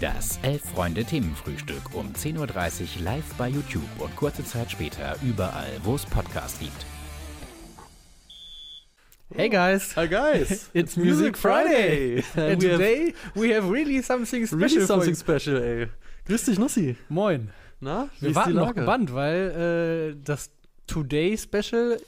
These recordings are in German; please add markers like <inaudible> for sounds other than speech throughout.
Das Elf-Freunde-Themenfrühstück um 10.30 Uhr live bei YouTube und kurze Zeit später überall, wo es Podcasts gibt. Hey guys, Hi guys, it's Music Friday, and we today we have really something special. really for something you. special, ey. Grüß dich, Nussi. Moin. Na, wie Wir ist warten die noch Lage? gebannt, weil äh, das Today Special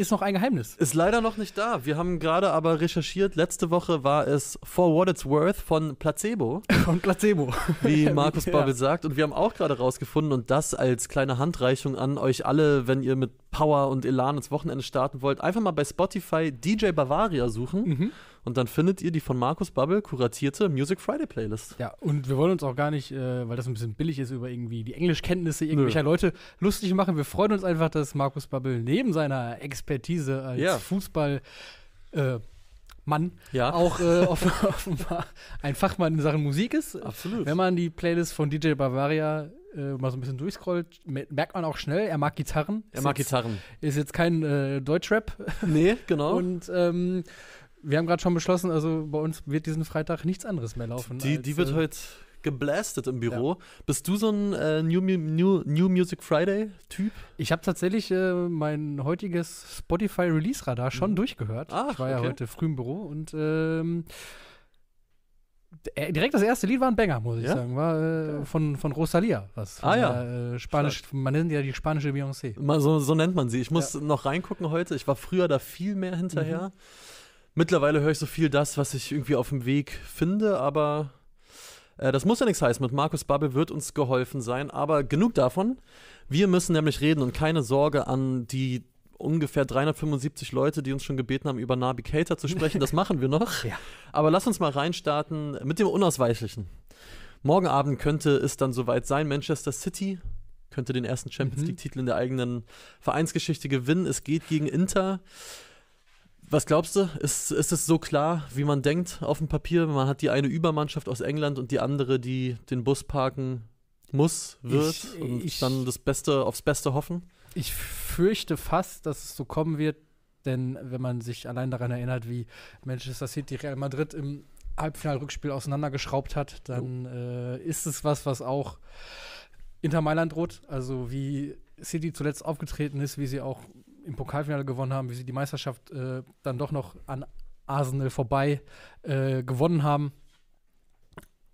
ist noch ein Geheimnis. Ist leider noch nicht da. Wir haben gerade aber recherchiert. Letzte Woche war es For What It's Worth von Placebo, <laughs> Von Placebo. wie <laughs> Markus Ja. Babbel sagt. Und wir haben auch gerade rausgefunden und das als kleine Handreichung an euch alle, wenn ihr mit Power und Elan ins Wochenende starten wollt, einfach mal bei Spotify DJ Bavaria suchen Mhm. Und dann findet ihr die von Markus Babbel kuratierte Music Friday Playlist. Ja, und wir wollen uns auch gar nicht, äh, weil das ein bisschen billig ist, über irgendwie die Englischkenntnisse irgendwelcher Leute lustig machen. Wir freuen uns einfach, dass Markus Babbel neben seiner Expertise als Ja. Fußball äh, Mann Ja, auch äh, <laughs> offen- offenbar ein Fachmann in Sachen Musik ist. absolut. Wenn man die Playlist von DJ Bavaria äh, mal so ein bisschen durchscrollt, me- merkt man auch schnell, er mag Gitarren. er mag jetzt, Gitarren. Ist jetzt kein äh, Deutschrap. Nee, <laughs> genau. Und ähm, wir haben gerade schon beschlossen, also bei uns wird diesen Freitag nichts anderes mehr laufen. Die, als, die wird äh, heute geblastet im Büro. Bist du so ein äh, New, New, New Music Friday-Typ? Ich habe tatsächlich äh, mein heutiges Spotify Release Radar schon Mhm. durchgehört. Ach, ich war ja okay. heute früh im Büro und ähm, d- direkt das erste Lied war ein Banger, muss ich Ja? sagen. War äh, von, von Rosalia, was von Ah, ja. der, äh, Spanisch, man nennt ja die spanische Beyoncé. So, so nennt man sie. Ich muss noch reingucken heute. Ich war früher da viel mehr hinterher. Mhm. Mittlerweile höre ich so viel das, was ich irgendwie auf dem Weg finde, aber äh, das muss ja nichts heißen. Mit Markus Babbel wird uns geholfen sein, aber genug davon. Wir müssen nämlich reden und keine Sorge an die ungefähr 375 Leute, die uns schon gebeten haben, über Nabi Keita zu sprechen. Das machen wir noch. <laughs> Ja. Aber lass uns mal reinstarten mit dem Unausweichlichen. Morgen Abend könnte es dann soweit sein. Manchester City könnte den ersten Champions Mhm. League-Titel in der eigenen Vereinsgeschichte gewinnen. Es geht gegen Inter. Was glaubst du? Ist, ist es so klar, wie man denkt auf dem Papier? Man hat die eine Übermannschaft aus England und die andere, die den Bus parken muss, wird Ich- und ich- dann das Beste aufs Beste hoffen? Ich fürchte fast, dass es so kommen wird, denn wenn man sich allein daran erinnert, wie Manchester City Real Madrid im Halbfinalrückspiel auseinandergeschraubt hat, dann äh, ist es was, was auch Inter Mailand droht. Also wie City zuletzt aufgetreten ist, wie sie auch im Pokalfinale gewonnen haben, wie sie die Meisterschaft äh, dann doch noch an Arsenal vorbei äh, gewonnen haben.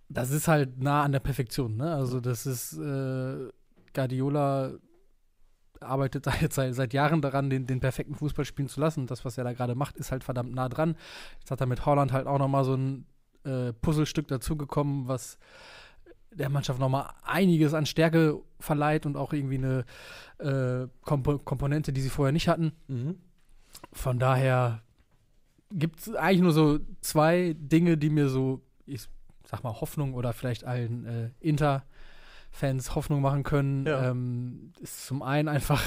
Das ist halt nah an der Perfektion. Ne? Also das ist äh, Guardiola arbeitet da jetzt seit, seit Jahren daran, den, den perfekten Fußball spielen zu lassen. Das, was er da gerade macht, ist halt verdammt nah dran. Jetzt hat er mit Holland halt auch noch mal so ein äh, Puzzlestück dazugekommen, was der Mannschaft noch mal einiges an Stärke verleiht und auch irgendwie eine äh, Kompo Komponente, die sie vorher nicht hatten. Mhm. Von daher gibt es eigentlich nur so zwei Dinge, die mir so, ich sag mal, Hoffnung oder vielleicht allen äh, Inter-Fans Hoffnung machen können. Ja. Ähm, ist zum einen einfach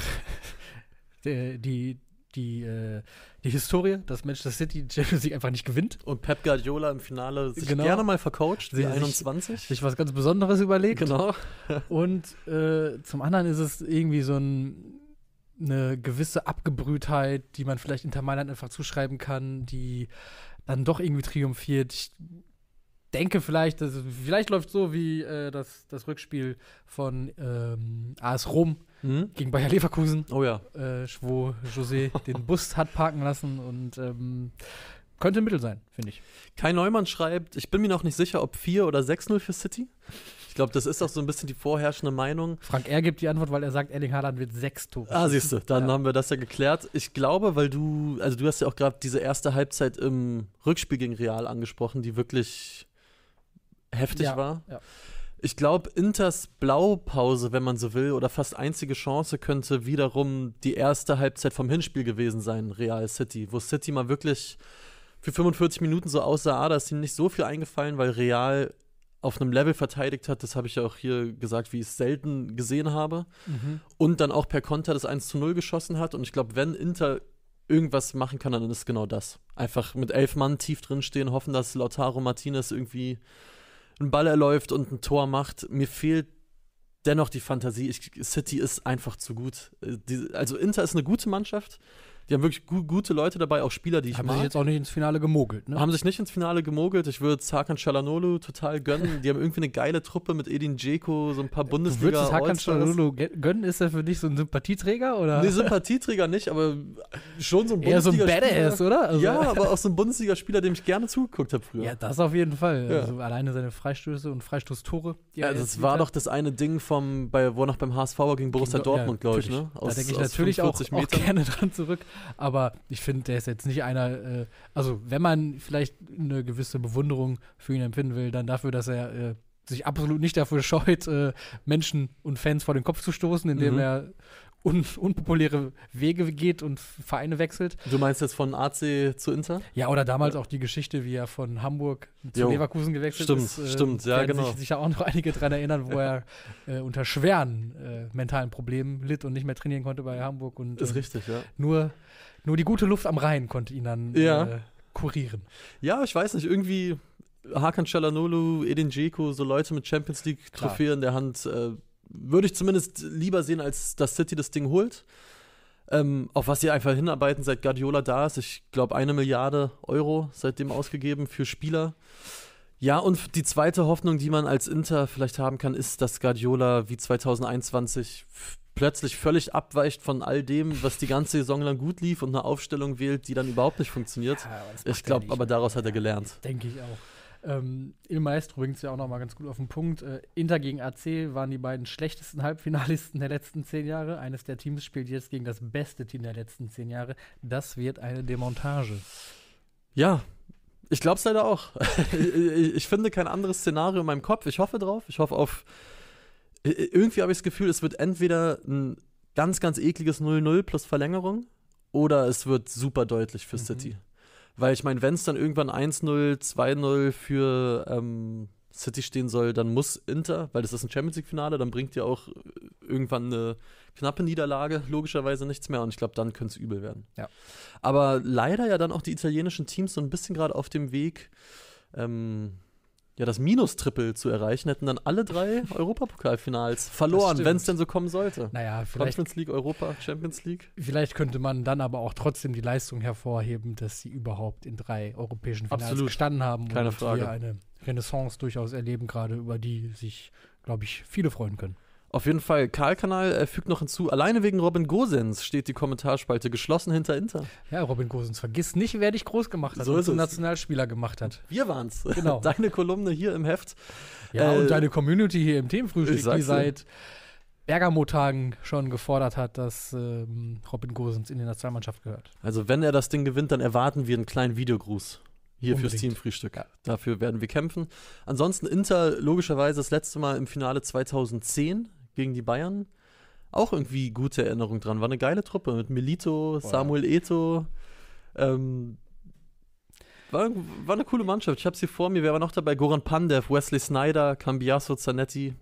<laughs> die, die, die, äh, die Historie, dass Manchester City die Champions League einfach nicht gewinnt, Und Pep Guardiola im Finale sich Genau. gerne mal vercoacht, Sie- die sich- 21. sich was ganz Besonderes überlegt. genau. <laughs> Und äh, zum anderen ist es irgendwie so ein, eine gewisse Abgebrühtheit, die man vielleicht Inter Mailand einfach zuschreiben kann, die dann doch irgendwie triumphiert. Ich denke vielleicht, dass, vielleicht läuft so wie äh, das, das Rückspiel von ähm, AS Rom Mhm. gegen Bayer Leverkusen, Oh ja. äh, wo José <laughs> den Bus hat parken lassen und ähm, könnte ein Mittel sein, finde ich. Kai Neumann schreibt, ich bin mir noch nicht sicher, ob 4 oder 6-0 für City. Ich glaube, das ist auch so ein bisschen die vorherrschende Meinung. Frank R. gibt die Antwort, weil er sagt, Erling Haaland wird sechs Tore. Ah, siehst du, dann Ja. haben wir das ja geklärt. Ich glaube, weil du, also du hast ja auch gerade diese erste Halbzeit im Rückspiel gegen Real angesprochen, die wirklich heftig Ja, war. ja. Ich glaube, Inters Blaupause, wenn man so will, oder fast einzige Chance könnte wiederum die erste Halbzeit vom Hinspiel gewesen sein, Real City, wo City mal wirklich für 45 Minuten so aussah, ah, da ist ihm nicht so viel eingefallen, weil Real auf einem Level verteidigt hat. Das habe ich ja auch hier gesagt, wie ich es selten gesehen habe. Mhm. Und dann auch per Konter das 1 zu 0 geschossen hat. Und ich glaube, wenn Inter irgendwas machen kann, dann ist es genau das. Einfach mit elf Mann tief drin stehen, hoffen, dass Lautaro Martinez irgendwie einen Ball erläuft und ein Tor macht. Mir fehlt dennoch die Fantasie. Ich, City ist einfach zu gut. Äh, also Inter ist eine gute Mannschaft. Die haben wirklich gu gute Leute dabei, auch Spieler, die ich Haben mag. sich jetzt auch nicht ins Finale gemogelt, ne? haben sich nicht ins Finale gemogelt. Ich würde Hakan Çalhanoğlu total gönnen. Die haben irgendwie eine geile Truppe mit Edin Dzeko, so ein paar Du Bundesliga würdest es Hakan ge- gönnen, ist er für dich so ein Sympathieträger oder Nee, Sympathieträger nicht, aber schon so ein eher so ein. Badass, oder? Also- ja, aber auch so ein Bundesligaspieler, dem ich gerne zugeguckt habe früher. Ja, das auf jeden Fall. Ja. Also alleine seine Freistöße und Freistoßtore. Ja, das erzielt war hat. doch das eine Ding vom, bei, wo er noch beim HSV gegen Borussia Gegen Dor- Dortmund, ja, glaube ich, ne? da denke ich natürlich auch, 45 auch gerne dran zurück. Aber ich finde, der ist jetzt nicht einer, äh, also wenn man vielleicht eine gewisse Bewunderung für ihn empfinden will, dann dafür, dass er äh, sich absolut nicht dafür <laughs> scheut, äh, Menschen und Fans vor den Kopf zu stoßen, indem Mhm. er un unpopuläre Wege geht und Vereine wechselt. Du meinst jetzt von AC zu Inter? Ja, oder damals auch die Geschichte, wie er von Hamburg zu Jo. Leverkusen gewechselt Stimmt, ist. äh, stimmt, ja, genau. Sich sicher auch noch einige daran erinnern, wo er äh, unter schweren äh, mentalen Problemen litt und nicht mehr trainieren konnte bei Hamburg. Und Ist ähm, richtig, ja. nur, nur die gute Luft am Rhein konnte ihn dann Ja. äh, kurieren. Ja, ich weiß nicht, irgendwie Hakan Çalhanoğlu, Edin Dzeko, so Leute mit Champions League Klar. Trophäe in der Hand, äh, würde ich zumindest lieber sehen, als dass City das Ding holt. Ähm, auf was sie einfach hinarbeiten, seit Guardiola da ist. Ich glaube, eine Milliarde Euro seitdem ausgegeben für Spieler. Ja, und die zweite Hoffnung, die man als Inter vielleicht haben kann, ist, dass Guardiola wie 2021 f- plötzlich völlig abweicht von all dem, was die ganze Saison lang gut lief und eine Aufstellung wählt, die dann überhaupt nicht funktioniert. Ich glaube, aber daraus hat er gelernt. Denke ich auch. Ähm, Il Maestro bringt es ja auch noch mal ganz gut auf den Punkt. Äh, Inter gegen AC waren die beiden schlechtesten <laughs> Halbfinalisten der letzten zehn Jahre. Eines der Teams spielt jetzt gegen das beste Team der letzten zehn Jahre. Das wird eine Demontage. Ja, ich glaube es leider auch. <laughs> ich ich finde kein anderes Szenario in meinem Kopf. Ich hoffe drauf. Ich hoffe auf. Irgendwie habe ich das Gefühl, es wird entweder ein ganz, ganz ekliges 0-0 plus Verlängerung oder es wird super deutlich für Mhm. City. Weil ich meine, wenn es dann irgendwann 1-0, 2-0 für ähm, City stehen soll, dann muss Inter, weil das ist ein Champions League-Finale, dann bringt ja auch irgendwann eine knappe Niederlage logischerweise nichts mehr und ich glaube, dann könnte es übel werden. Ja. Aber leider ja dann auch die italienischen Teams so ein bisschen gerade auf dem Weg, ähm, ja, das Minus-Triple zu erreichen, hätten dann alle drei <laughs> Europapokalfinals verloren, wenn es denn so kommen sollte. Naja, vielleicht, Conference League, Europa, Champions League. vielleicht könnte man dann aber auch trotzdem die Leistung hervorheben, dass sie überhaupt in drei europäischen Finals Absolut. gestanden haben Keine und Frage. wir eine Renaissance durchaus erleben, gerade über die sich, glaube ich, viele freuen können. Auf jeden Fall, Karl-Kanal äh, fügt noch hinzu, alleine wegen Robin Gosens steht die Kommentarspalte geschlossen hinter Inter. Ja, Robin Gosens, vergiss nicht, wer dich groß gemacht hat So und zum. Nationalspieler gemacht hat. Wir waren's. Genau. <laughs> Deine Kolumne hier im Heft. Ja, Äh, und deine Community hier im Themenfrühstück, die seit Bergamo-Tagen schon gefordert hat, dass ähm, Robin Gosens in die Nationalmannschaft gehört. Also, wenn er das Ding gewinnt, dann erwarten wir einen kleinen Videogruß. Hier fürs Unbedingt. Teamfrühstück. Ja. Dafür werden wir kämpfen. Ansonsten Inter logischerweise das letzte Mal im Finale 2010 gegen die Bayern. Auch irgendwie gute Erinnerung dran. War eine geile Truppe mit Milito, Samuel Eto. Ähm, war, war eine coole Mannschaft. Ich habe sie vor mir. Wer war noch dabei? Goran Pandev, Wesley Snyder, Cambiasso, Zanetti.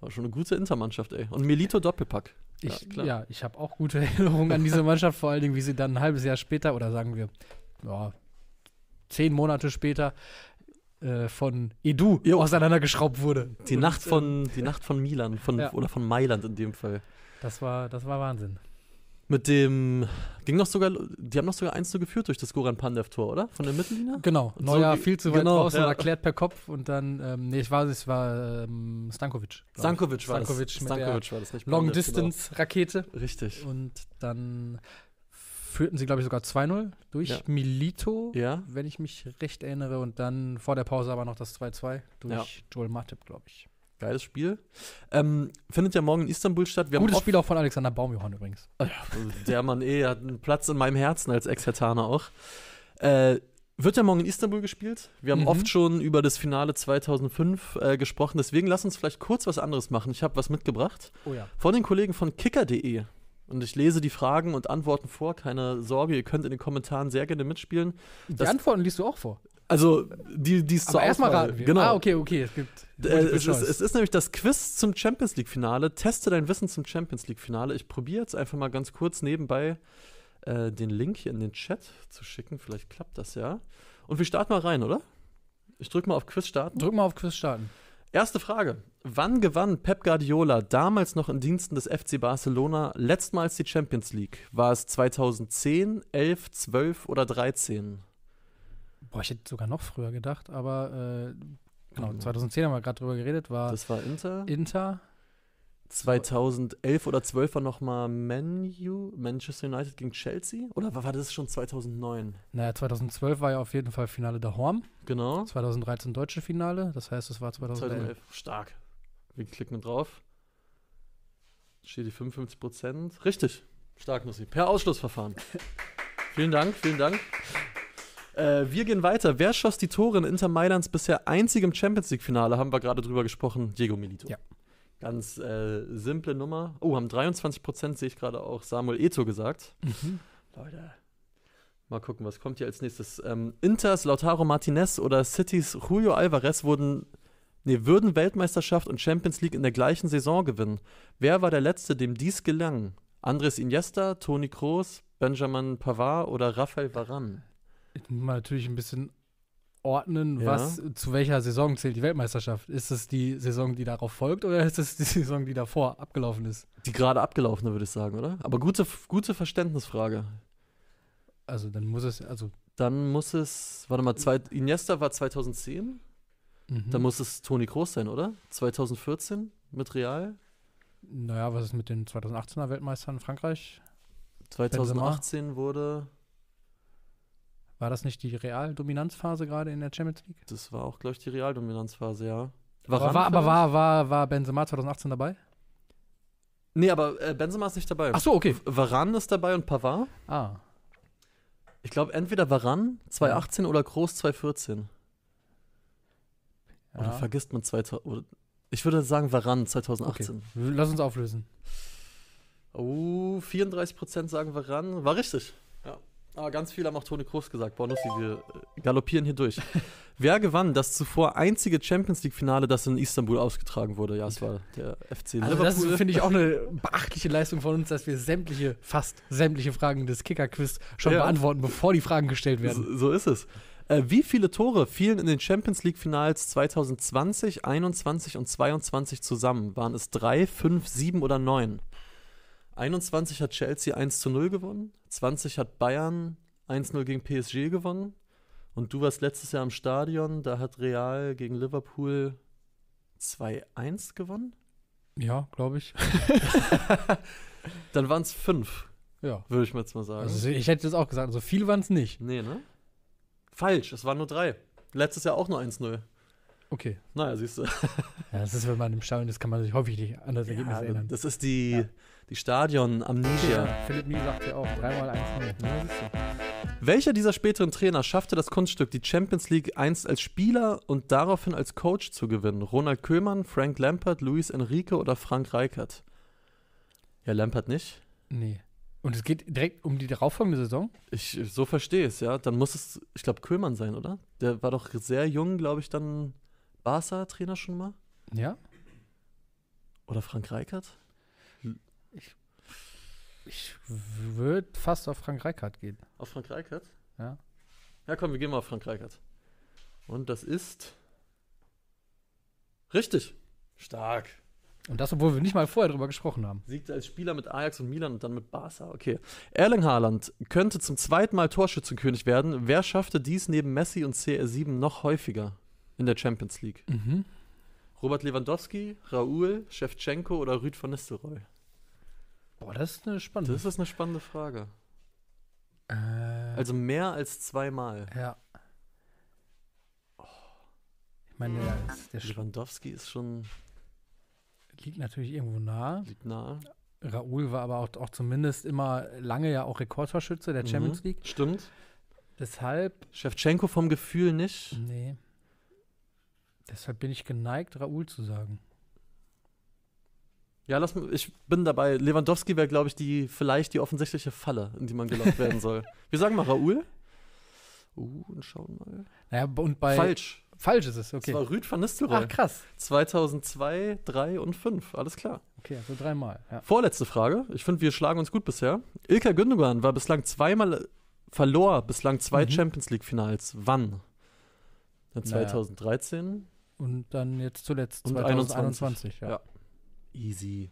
War schon eine gute Intermannschaft, ey. Und Milito Doppelpack. Ich, Ja, ja, ich habe auch gute <laughs> Erinnerungen an diese Mannschaft, vor allen Dingen, wie sie dann ein halbes Jahr später oder sagen wir, ja, zehn Monate später äh, von Edu Jo. auseinandergeschraubt wurde. Die Und, Nacht ähm, von, die Nacht von Milan von, Ja. oder von Mailand in dem Fall. das, war, das war Wahnsinn. Mit dem ging noch sogar, die haben noch sogar 1 zu geführt durch das Goran Pandev-Tor, oder? Von der Mittellinie? Genau, Und Neuer so viel zu weit genau, draußen ja. und erklärt per Kopf und dann, ähm, nee, ich war, es war ähm, Stankovic. Stankovic war Stankovic das. Stankovic war das nicht. der Long Pandev, Distance Rakete Genau. Richtig. und dann führten sie, glaube ich, sogar 2-0 durch Ja. Milito, Ja. wenn ich mich recht erinnere. Und dann vor der Pause aber noch das 2-2 durch Ja. Joel Matip, glaube ich. Geiles Spiel. Ähm, findet ja morgen in Istanbul statt. Wir Gutes haben Spiel auch von Alexander Baumjohann übrigens. <laughs> der Mann eh hat einen Platz in meinem Herzen als Ex-Hertaner auch. Äh, wird ja morgen in Istanbul gespielt. Wir haben Mhm. oft schon über das Finale 2005 äh, gesprochen. Deswegen lass uns vielleicht kurz was anderes machen. Ich habe was mitgebracht. Oh ja. von den Kollegen von kicker.de. Und ich lese die Fragen und Antworten vor. Keine Sorge, ihr könnt in den Kommentaren sehr gerne mitspielen. Die Das- Antworten liest du auch vor. Also, die, die ist zur erstmal raten wir. Genau. Ah, okay, okay. Es gibt Äh, es, ist, es ist nämlich das Quiz zum Champions League-Finale. Teste dein Wissen zum Champions League-Finale. Ich probiere jetzt einfach mal ganz kurz nebenbei äh, den Link hier in den Chat zu schicken. Vielleicht klappt das ja. Und wir starten mal rein, oder? Ich drücke mal auf Quiz starten. Drück mal auf Quiz starten. Erste Frage. Wann gewann Pep Guardiola, damals noch in Diensten des FC Barcelona, letztmals die Champions League? War es 2010, 11, 12 oder 13? Boah, ich hätte sogar noch früher gedacht, aber äh, genau, Mhm. 2010 haben wir gerade drüber geredet, war Das war Inter. Inter. 2011 oder 12 war nochmal Manu, Manchester United gegen Chelsea? Oder war war das schon 2009? Naja, 2012 war ja auf jeden Fall Finale der Horm. Genau. 2013 deutsche Finale, das heißt, es war 2011. 2011. Stark. Wir klicken drauf. Steht die 55 Prozent. Richtig. Stark, Nussi. Per Ausschlussverfahren. <laughs> vielen Dank, vielen Dank. Äh, wir gehen weiter. Wer schoss die Tore in Inter Mailands bisher einzigem Champions League-Finale? Haben wir gerade drüber gesprochen. Diego Milito. Ja. Ganz äh, simple Nummer. Oh, haben 23 Prozent, sehe ich gerade auch, Samuel Eto gesagt. Mhm. Leute. Mal gucken, was kommt hier als nächstes. Ähm, Inters Lautaro Martinez oder Citys Julio Alvarez wurden, nee, würden Weltmeisterschaft und Champions League in der gleichen Saison gewinnen. Wer war der Letzte, dem dies gelang? Andres Iniesta, Toni Kroos, Benjamin Pavard oder Rafael Varane? Man natürlich ein bisschen ordnen, Ja. was zu welcher Saison zählt die Weltmeisterschaft. Ist es die Saison, die darauf folgt, oder ist es die Saison, die davor abgelaufen ist? Die gerade abgelaufene, würde ich sagen, oder? Aber gute, gute Verständnisfrage. Also dann muss es, also Dann muss es, warte mal, zwei, Iniesta war 2010, mhm. dann muss es Toni Kroos sein, oder? 2014 mit Real? naja, was ist mit den 2018er Weltmeistern in Frankreich? 2018 wurde, War das nicht die Real-Dominanzphase gerade in der Champions League? das war auch, glaube ich, die Realdominanzphase, ja. Aber, Varane war, aber war, war, war Benzema 2018 dabei? Nee, aber äh, Benzema ist nicht dabei. Ach so, okay. Varane ist dabei und Pavard. Ah, Ich glaube, entweder Varane 2018 oder Groß 2014. Oder ja. vergisst man 2000. Oder, ich würde sagen Varane 2018. Lass uns auflösen. Oh, 34% sagen Varane. War richtig. Ja. Aber ganz viele haben auch Toni Kroos gesagt. Boah, Nussi, wir äh, galoppieren hier durch. <laughs> Wer gewann das zuvor einzige Champions League-Finale, das in Istanbul ausgetragen wurde? Ja, es war der FC Also das Liverpool. finde ich auch eine beachtliche Leistung von uns, dass wir sämtliche, fast sämtliche Fragen des Kicker-Quiz schon Ja. beantworten, bevor die Fragen gestellt werden. So, so ist es. Äh, wie viele Tore fielen in den Champions League-Finals 2020, 21 und 22 zusammen? Waren es drei, fünf, sieben oder neun? 21 hat Chelsea 1 zu 0 gewonnen, 20 hat Bayern 1-0 gegen PSG gewonnen und du warst letztes Jahr im Stadion, da hat Real gegen Liverpool 2-1 gewonnen. Ja, glaube ich. <laughs> Dann waren es fünf, Ja. würde ich mir jetzt mal sagen. Also ich hätte das auch gesagt, so viel waren es nicht. nee, ne? Falsch, es waren nur drei. Letztes Jahr auch nur 1-0. Okay. Naja, siehst du. <laughs> Ja, das ist, wenn man im Stadion ist, kann man sich häufig nicht an das Ergebnis Ja, erinnern. das ist die, die Stadion-Amnesia. Philipp Nie sagt ja auch dreimal 1 0 Welcher dieser späteren Trainer schaffte das Kunststück, die Champions League einst als Spieler und daraufhin als Coach zu gewinnen? Ronald Koeman, Frank Lampard, Luis Enrique oder Frank Reichert? Ja, Lampard nicht. Nee. Und es geht direkt um die darauffolgende Saison? Ich so verstehe es, ja. Dann muss es, ich glaube, Koeman sein, oder? Der war doch sehr jung, glaube ich, dann Barca-Trainer schon mal. Ja. Oder Frank Reichert? Ich würde fast auf Frank Reichardt gehen. Auf Frank Reichert? Ja. Ja, komm, wir gehen mal auf Frank Reichert. Und das ist. Richtig. Stark. Und das, obwohl wir nicht mal vorher drüber gesprochen haben. Siegte als Spieler mit Ajax und Milan und dann mit Barca. Okay. Erling Haaland könnte zum zweiten Mal Torschützenkönig werden. Wer schaffte dies neben Messi und CR7 noch häufiger in der Champions League? Mhm. Robert Lewandowski, Raúl, Shevchenko oder Rüd van Nistelrooy? Boah, das ist eine spannende. Das ist eine spannende Frage. äh, Also mehr als zweimal. ja. Ich meine, der, der Lewandowski ist schon liegt natürlich irgendwo nah. liegt nahe. Raoul war aber auch, auch zumindest immer lange ja auch Rekordtorschütze der Champions Mhm. League. Stimmt. Deshalb, Shevchenko vom Gefühl nicht. nee. Deshalb bin ich geneigt, Raoul zu sagen. Ja, lass mal, ich bin dabei. Lewandowski wäre, glaube ich, die vielleicht die offensichtliche Falle, in die man gelockt werden soll. <laughs> Wir sagen mal Raoul. Uh, und schauen mal. Naja, und bei. Falsch. Falsch ist es, okay. Das war Rüd van Nistelrooy. Ach, krass. 2002, 3 und 5. Alles klar. Okay, also dreimal. Ja. Vorletzte Frage. Ich finde, wir schlagen uns gut bisher. Ilkay Gündogan war bislang zweimal, verlor bislang zwei Mhm. Champions League Finals. Wann? Ja, Naja. 2013, Und dann jetzt zuletzt Und 2021. Ja. Ja. Easy.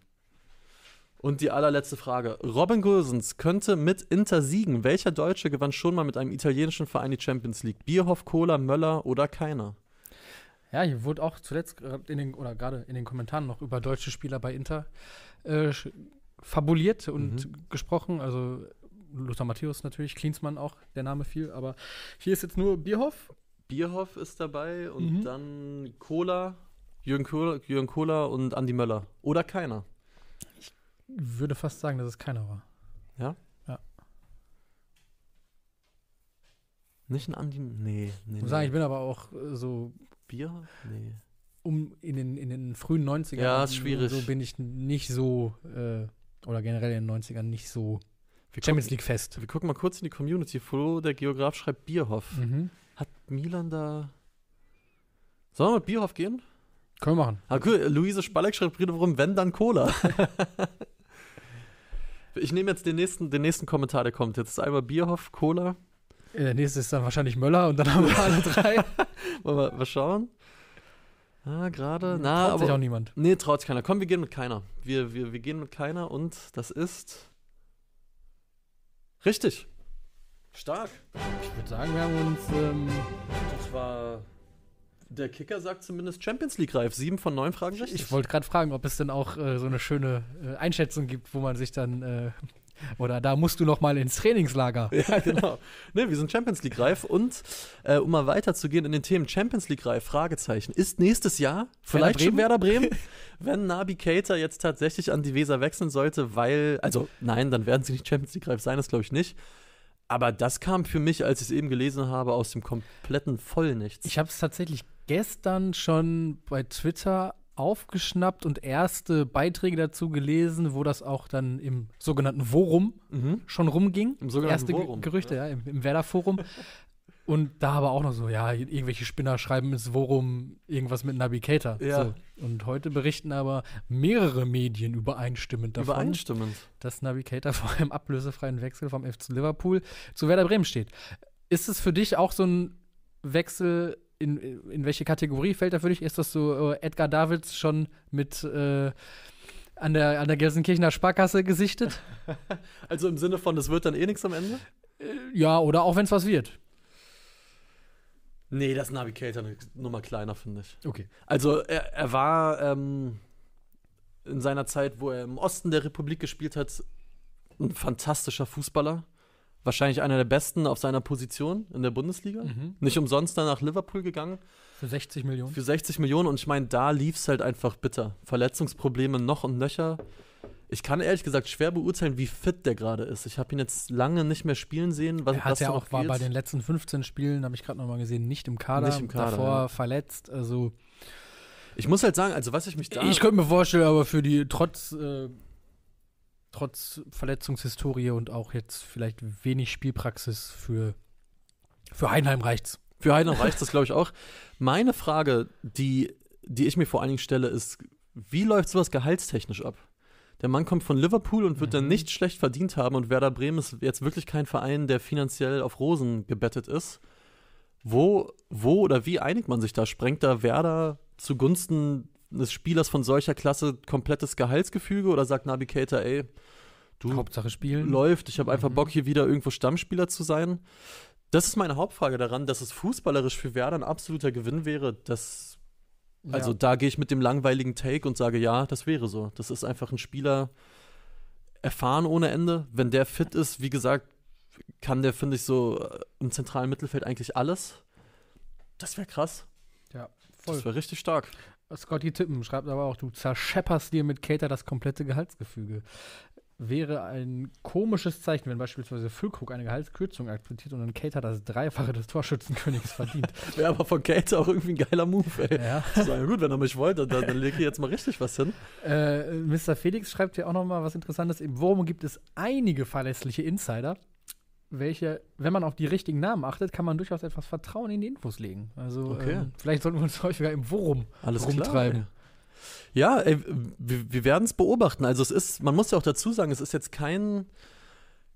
Und die allerletzte Frage. Robin Gosens könnte mit Inter siegen. Welcher Deutsche gewann schon mal mit einem italienischen Verein die Champions League? Bierhoff, Kohler, Möller oder keiner? Ja, hier wurde auch zuletzt in den, oder gerade in den Kommentaren noch über deutsche Spieler bei Inter äh, fabuliert und Mhm. gesprochen. Also Lothar Matthäus natürlich, Klinsmann auch, der Name fiel. Aber hier ist jetzt nur Bierhoff. Bierhoff ist dabei und Mhm. dann Kohler, Jürgen Kohler, Jürgen Kohler und Andi Möller. Oder keiner. Würde fast sagen, dass es keiner war. Nicht ein Andi. Nee, nee. Ich muss sagen, ich bin aber auch äh, so Bierhoff? Nee. um in den, in den frühen 90ern. Ja, ist schwierig. So bin ich nicht so, äh, oder generell in den 90ern nicht so Wir Champions gucken, League fest. wir gucken mal kurz in die Community. Flo, der Geograf, schreibt Bierhoff. Mhm. Hat Milan da. Sollen wir mit Bierhoff gehen? Können wir machen. Ah, cool. Luise Spalleck schreibt wiederum, wenn, dann Cola. <laughs> ich nehme jetzt den nächsten, den nächsten Kommentar, der kommt. Jetzt ist einmal Bierhoff, Cola. Äh, Der nächste ist dann wahrscheinlich Möller und dann haben wir alle drei. <laughs> Wollen wir mal schauen? Ah, gerade. Na, Traut sich auch aber. niemand. Nee, traut sich keiner. Komm, wir gehen mit keiner. Wir, wir, wir gehen mit keiner und das ist. Richtig. Stark. Ich würde sagen, wir haben uns. Ähm, Das war. Der Kicker sagt zumindest Champions League reif. Sieben von neun Fragen richtig. ich wollte gerade fragen, ob es denn auch äh, so eine schöne äh, Einschätzung gibt, wo man sich dann. Äh, oder da musst du noch mal ins Trainingslager. <laughs> Ja, genau. ne, wir sind Champions League reif und äh, um mal weiterzugehen in den Themen Champions League reif, Fragezeichen, ist nächstes Jahr vielleicht schon Bremen? Werder Bremen, <laughs> wenn Nabi Keita jetzt tatsächlich an die Weser wechseln sollte, weil, also nein, dann werden sie nicht Champions League reif sein, das glaube ich nicht. Aber das kam für mich, als ich es eben gelesen habe, aus dem kompletten Vollnichts. Ich habe es tatsächlich gestern schon bei Twitter aufgeschnappt und erste Beiträge dazu gelesen, wo das auch dann im sogenannten Forum mhm. schon rumging. Im sogenannten erste Forum, Gerüchte, ja, im, im Werder-Forum. und da aber auch noch so, ja, irgendwelche Spinner schreiben ins Forum irgendwas mit Navigator. Ja. So. Und heute berichten aber mehrere Medien übereinstimmend davon, Übereinstimmend. dass Navigator <laughs> vor einem ablösefreien Wechsel vom FC Liverpool zu Werder Bremen steht. Ist es für dich auch so ein Wechsel, in, in welche Kategorie fällt er für dich? Ist das so äh, Edgar Davids schon mit äh, an, der, an der Gelsenkirchener Sparkasse gesichtet? <laughs> Also im Sinne von, das wird dann eh nichts am Ende? ja, oder auch wenn es was wird. Nee, das Navigator eine Nummer kleiner, finde ich. Okay. Also er, er war ähm, in seiner Zeit, wo er im Osten der Republik gespielt hat, ein fantastischer Fußballer. Wahrscheinlich einer der besten auf seiner Position in der Bundesliga. Mhm. Nicht umsonst dann nach Liverpool gegangen Für 60 Millionen. für 60 Millionen und ich meine, da lief es halt einfach bitter. Verletzungsprobleme noch und nöcher. Ich kann ehrlich gesagt schwer beurteilen, wie fit der gerade ist. Ich habe ihn jetzt lange nicht mehr spielen sehen. Was, Er hat ja auch war bei den letzten 15 Spielen, habe ich gerade noch mal gesehen, nicht im Kader. Nicht im Kader, Davor ja. verletzt. Also Ich muss halt sagen, also was ich mich da. ich könnte mir vorstellen, aber für die trotz äh, trotz Verletzungshistorie und auch jetzt vielleicht wenig Spielpraxis für für Heidenheim reicht's. Für Heidenheim reicht das, glaube ich, auch. Meine Frage, die, die ich mir vor allen Dingen stelle, ist, wie läuft sowas gehaltstechnisch ab? Der Mann kommt von Liverpool und wird dann Mhm. nicht schlecht verdient haben und Werder Bremen ist jetzt wirklich kein Verein, der finanziell auf Rosen gebettet ist. Wo, wo oder wie einigt man sich da? Sprengt da Werder zugunsten des Spielers von solcher Klasse komplettes Gehaltsgefüge oder sagt Nabi Keita, ey, du, Hauptsache spielen. läuft. Ich habe einfach Mhm. Bock, hier wieder irgendwo Stammspieler zu sein. Das ist meine Hauptfrage daran, dass es fußballerisch für Werder ein absoluter Gewinn wäre. Das, also ja. da gehe ich mit dem langweiligen Take und sage, ja, das wäre so. Das ist einfach ein Spieler erfahren ohne Ende. Wenn der fit ist, wie gesagt, kann der, finde ich, so äh, im zentralen Mittelfeld eigentlich alles. Das wäre krass. ja, voll. Das wäre richtig stark. Scotty Tippen schreibt aber auch, du zerschepperst dir mit Cater das komplette Gehaltsgefüge. Wäre ein komisches Zeichen, wenn beispielsweise Füllkrug eine Gehaltskürzung akzeptiert und dann Cater das Dreifache des Torschützenkönigs verdient. <laughs> Wäre aber von Kate auch irgendwie ein geiler Move, ey. ja. So, ja gut, wenn er mich wollte, dann, dann lege ich jetzt mal richtig was hin. Äh, Mr. Felix schreibt hier auch noch mal was Interessantes. Im Worum gibt es einige verlässliche Insider, welche, wenn man auf die richtigen Namen achtet, kann man durchaus etwas Vertrauen in die Infos legen. Also Okay. ähm, vielleicht sollten wir uns <laughs> häufiger im Worum Alles rumtreiben. Klar, ja, ey, wir, wir werden es beobachten. Also es ist, man muss ja auch dazu sagen, es ist jetzt kein,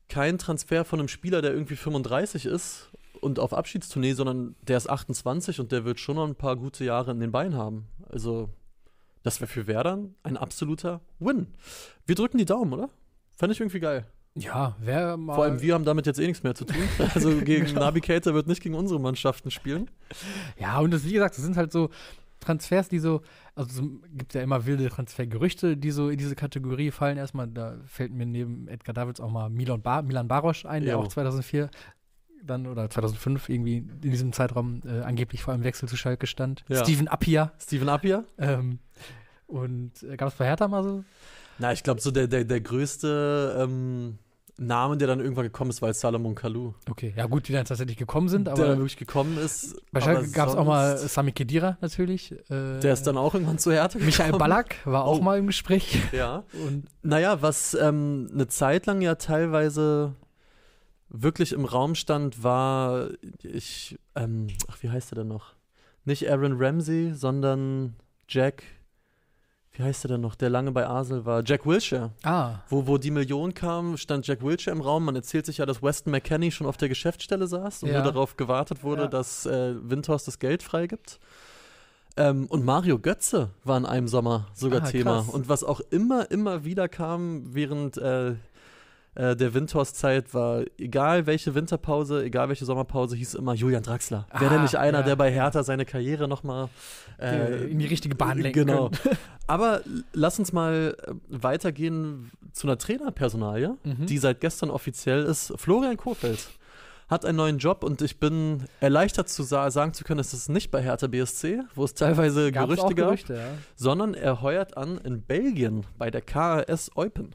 kein Transfer von einem Spieler, der irgendwie 35 ist und auf Abschiedstournee, sondern der ist 28 und der wird schon noch ein paar gute Jahre in den Beinen haben. Also, das wäre für Werder ein absoluter Win. Wir drücken die Daumen, oder? Fand ich irgendwie geil. Ja, wer mal. Vor allem wir haben damit jetzt eh nichts mehr zu tun. <laughs> Also gegen Genau. Navigator wird nicht gegen unsere Mannschaften spielen. Ja, und das, wie gesagt, das sind halt so Transfers, die so, also es gibt ja immer wilde Transfergerüchte, die so in diese Kategorie fallen. Erstmal, da fällt mir neben Edgar Davids auch mal Milan, Bar Milan Barosch ein, der Jo. auch 2004 dann oder 2005 irgendwie in diesem Zeitraum äh, angeblich vor einem Wechsel zu Schalke stand. Ja. Steven Appia. Steven Appiah? Ähm, und äh, gab es bei Hertha mal so? Na, ich glaube, so der, der, der größte ähm, Name, der dann irgendwann gekommen ist, war jetzt Salomon Kalou. Okay, ja gut, die dann tatsächlich gekommen sind, der dann aber wirklich gekommen ist. aber Schalke gab es auch mal Sami Khedira natürlich. Äh, Der ist dann auch irgendwann zu Härte Michael Ballack war auch Oh. mal im Gespräch. Ja. <laughs> Und Naja, was ähm, eine Zeit lang ja teilweise wirklich im Raum stand, war, ich, ähm, ach, wie heißt er denn noch? Nicht Aaron Ramsey, sondern Jack, wie heißt er denn noch, der lange bei Arsenal war? Jack Wilshere. ah, Wo, wo die Million kam, stand Jack Wilshere im Raum. Man erzählt sich ja, dass Weston McKenney schon auf der Geschäftsstelle saß und Ja. nur darauf gewartet wurde, Ja. dass äh, Windhorst das Geld freigibt. Ähm, und Mario Götze war in einem Sommer sogar Ah, Thema. krass. Und was auch immer, immer wieder kam während äh, äh, der Windhorst-Zeit, war egal welche Winterpause, egal welche Sommerpause, hieß immer Julian Draxler. Wäre der Ah, nicht einer, ja, der bei ja. Hertha seine Karriere nochmal äh, in die richtige Bahn lenken Genau. können. <laughs> Aber lass uns mal äh, weitergehen zu einer Trainerpersonalie, Mhm. die seit gestern offiziell ist. Florian Kohfeldt hat einen neuen Job und ich bin erleichtert zu sa sagen zu können, es ist nicht bei Hertha BSC, wo es teilweise Gab's Gerüchte auch gab, Gerüchte, ja. sondern er heuert an in Belgien bei der KRS Eupen.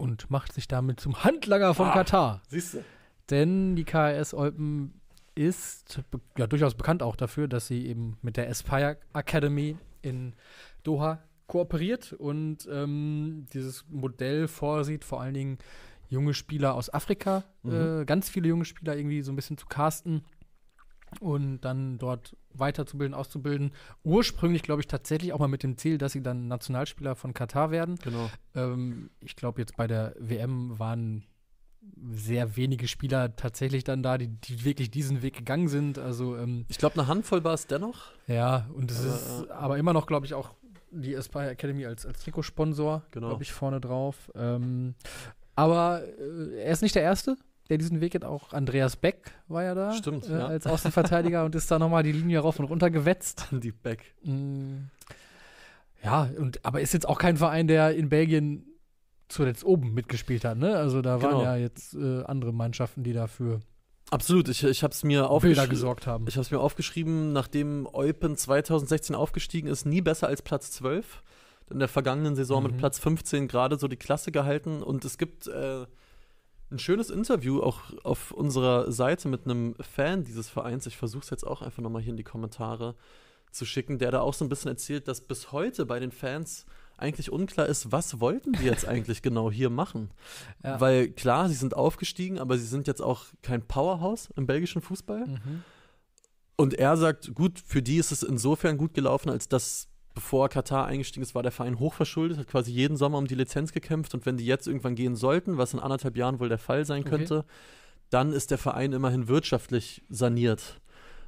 Und macht sich damit zum Handlanger von Ah. Katar. Siehst du? Denn die KRS Eupen ist ja durchaus bekannt auch dafür, dass sie eben mit der Aspire Academy in Doha kooperiert und ähm, dieses Modell vorsieht, vor allen Dingen junge Spieler aus Afrika, Mhm. äh, ganz viele junge Spieler irgendwie so ein bisschen zu casten und dann dort weiterzubilden, auszubilden. Ursprünglich, glaube ich, tatsächlich auch mal mit dem Ziel, dass sie dann Nationalspieler von Katar werden. Genau. Ähm, ich glaube, jetzt bei der WM waren sehr wenige Spieler tatsächlich dann da, die, die wirklich diesen Weg gegangen sind. Also, ähm, Ich glaube, eine Handvoll war es dennoch. ja, und es Aber, ist aber immer noch, glaube ich, auch die Aspire Academy als, als Trikotsponsor, Genau. glaube ich, vorne drauf. Ähm, aber äh, er ist nicht der Erste, der diesen Weg geht. Auch Andreas Beck war ja da Stimmt, äh, ja. als Außenverteidiger und ist da nochmal die Linie rauf und runter gewetzt. <laughs> Die Beck. Mm. Ja, und, aber ist jetzt auch kein Verein, der in Belgien zuletzt oben mitgespielt hat, ne? Also da waren Genau. ja jetzt äh, andere Mannschaften, die dafür Absolut. Ich, ich habe es mir aufgeschrieben. Ich habe es mir aufgeschrieben, nachdem Eupen 2016 aufgestiegen ist, nie besser als Platz 12. In der vergangenen Saison mit Mhm. Platz 15 gerade so die Klasse gehalten. Und es gibt äh, ein schönes Interview auch auf unserer Seite mit einem Fan dieses Vereins. Ich versuche es jetzt auch einfach nochmal hier in die Kommentare zu schicken, der da auch so ein bisschen erzählt, dass bis heute bei den Fans eigentlich unklar ist, was wollten die jetzt eigentlich genau hier machen. <laughs> Ja. Weil klar, sie sind aufgestiegen, aber sie sind jetzt auch kein Powerhouse im belgischen Fußball. Mhm. Und er sagt, gut, für die ist es insofern gut gelaufen, als dass, bevor Katar eingestiegen ist, war der Verein hochverschuldet, hat quasi jeden Sommer um die Lizenz gekämpft. Und wenn die jetzt irgendwann gehen sollten, was in anderthalb Jahren wohl der Fall sein Okay. könnte, dann ist der Verein immerhin wirtschaftlich saniert.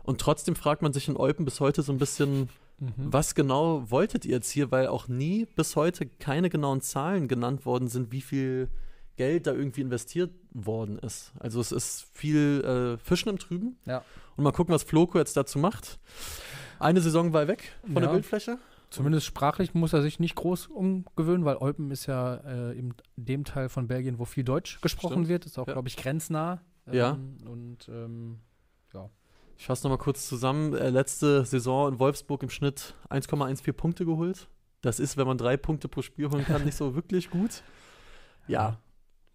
Und trotzdem fragt man sich in Eupen bis heute so ein bisschen, Mhm. was genau wolltet ihr jetzt hier, weil auch nie bis heute keine genauen Zahlen genannt worden sind, wie viel Geld da irgendwie investiert worden ist. Also es ist viel äh, Fischen im Trüben. Ja. Und mal gucken, was Floco jetzt dazu macht. Eine Saison war weg von der Ja. Bildfläche. Zumindest sprachlich muss er sich nicht groß umgewöhnen, weil Eupen ist ja äh, in dem Teil von Belgien, wo viel Deutsch gesprochen Stimmt. wird. Ist auch, Ja. glaube ich, grenznah. Ja. Und ähm, Ich fasse nochmal kurz zusammen. Äh, letzte Saison in Wolfsburg im Schnitt 1,14 Punkte geholt. Das ist, wenn man drei Punkte pro Spiel holen kann, nicht so <laughs> wirklich gut. Ja,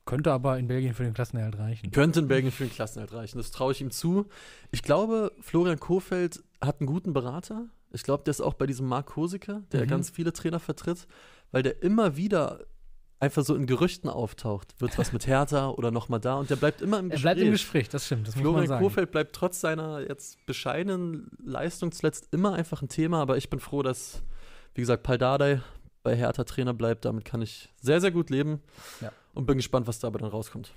könnte aber in Belgien für den Klassenerhalt reichen. Könnte in Belgien für den Klassenerhalt reichen. Das traue ich ihm zu. Ich glaube, Florian Kohfeldt hat einen guten Berater. Ich glaube, der ist auch bei diesem Marc Kosicke, der Mhm. ganz viele Trainer vertritt, weil der immer wieder einfach so in Gerüchten auftaucht. Wird was mit Hertha oder nochmal da und der bleibt immer im Er Gespräch. bleibt im Gespräch, das stimmt. Das muss man Florian. Kohfeldt bleibt trotz seiner jetzt bescheidenen Leistung zuletzt immer einfach ein Thema, aber ich bin froh, dass, wie gesagt, Paldadei bei Hertha Trainer bleibt. Damit kann ich sehr, sehr gut leben Ja. und bin gespannt, was dabei dann rauskommt.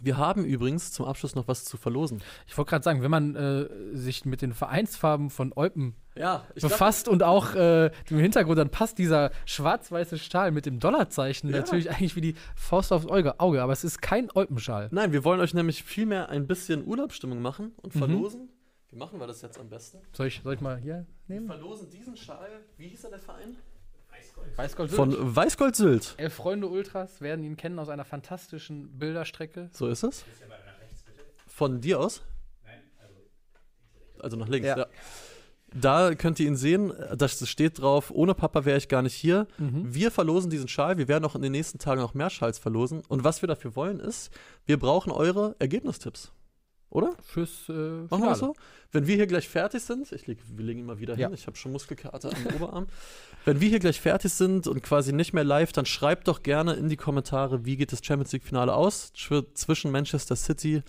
Wir haben übrigens zum Abschluss noch was zu verlosen. Ich wollte gerade sagen, wenn man äh, sich mit den Vereinsfarben von Eupen Ja, befasst und auch äh, dem Hintergrund, dann passt dieser schwarz-weiße Stahl mit dem Dollarzeichen Ja. natürlich eigentlich wie die Faust aufs Auge, Auge, aber es ist kein Eupenschal. Nein, wir wollen euch nämlich vielmehr ein bisschen Urlaubsstimmung machen und Mhm. verlosen. Wie machen wir das jetzt am besten? Soll ich, soll ich mal hier Wir nehmen? verlosen diesen Schal. Wie hieß er der Verein? Weißgold Von Weißgold Sylt. Elf Freunde Ultras werden ihn kennen aus einer fantastischen Bilderstrecke. So ist es. Von dir aus? Also nach links, ja. Ja. Da könnt ihr ihn sehen. Das steht drauf, ohne Papa wäre ich gar nicht hier. Mhm. Wir verlosen diesen Schal. Wir werden auch in den nächsten Tagen noch mehr Schals verlosen. Und was wir dafür wollen ist, wir brauchen eure Ergebnistipps. Oder? Fürs äh, Machen wir das so? Wenn wir hier gleich fertig sind, ich leg, wir legen mal wieder Ja. hin, ich habe schon Muskelkater am Oberarm. <laughs> Wenn wir hier gleich fertig sind und quasi nicht mehr live, dann schreibt doch gerne in die Kommentare, wie geht das Champions League Finale aus Zw- zwischen Manchester City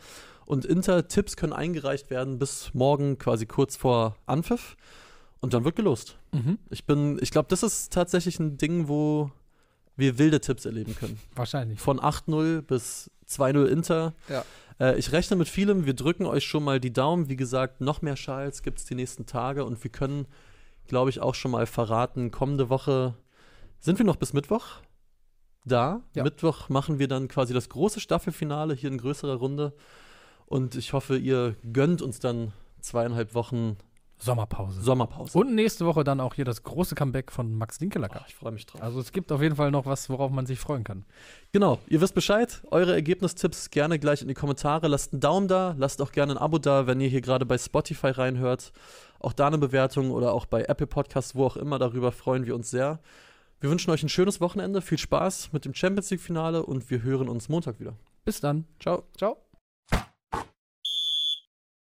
und Inter. Tipps können eingereicht werden bis morgen quasi kurz vor Anpfiff und dann wird gelost. Mhm. Ich bin, ich glaube, das ist tatsächlich ein Ding, wo wir wilde Tipps erleben können. Wahrscheinlich. Von 8-0 bis 2-0 Inter. Ja. Äh, ich rechne mit vielem. Wir drücken euch schon mal die Daumen. Wie gesagt, noch mehr Schals gibt es die nächsten Tage und wir können, glaube ich, auch schon mal verraten, kommende Woche sind wir noch bis Mittwoch da. Ja. Mittwoch machen wir dann quasi das große Staffelfinale hier in größerer Runde. Und ich hoffe, ihr gönnt uns dann zweieinhalb Wochen Sommerpause. Sommerpause. Und nächste Woche dann auch hier das große Comeback von Max Dinkelacker. ich freue mich drauf. Also es gibt auf jeden Fall noch was, worauf man sich freuen kann. Genau, ihr wisst Bescheid. Eure Ergebnistipps gerne gleich in die Kommentare. Lasst einen Daumen da, lasst auch gerne ein Abo da, wenn ihr hier gerade bei Spotify reinhört. Auch da eine Bewertung oder auch bei Apple Podcasts, wo auch immer. Darüber freuen wir uns sehr. Wir wünschen euch ein schönes Wochenende, viel Spaß mit dem Champions League Finale und wir hören uns Montag wieder. Bis dann. Ciao. Ciao.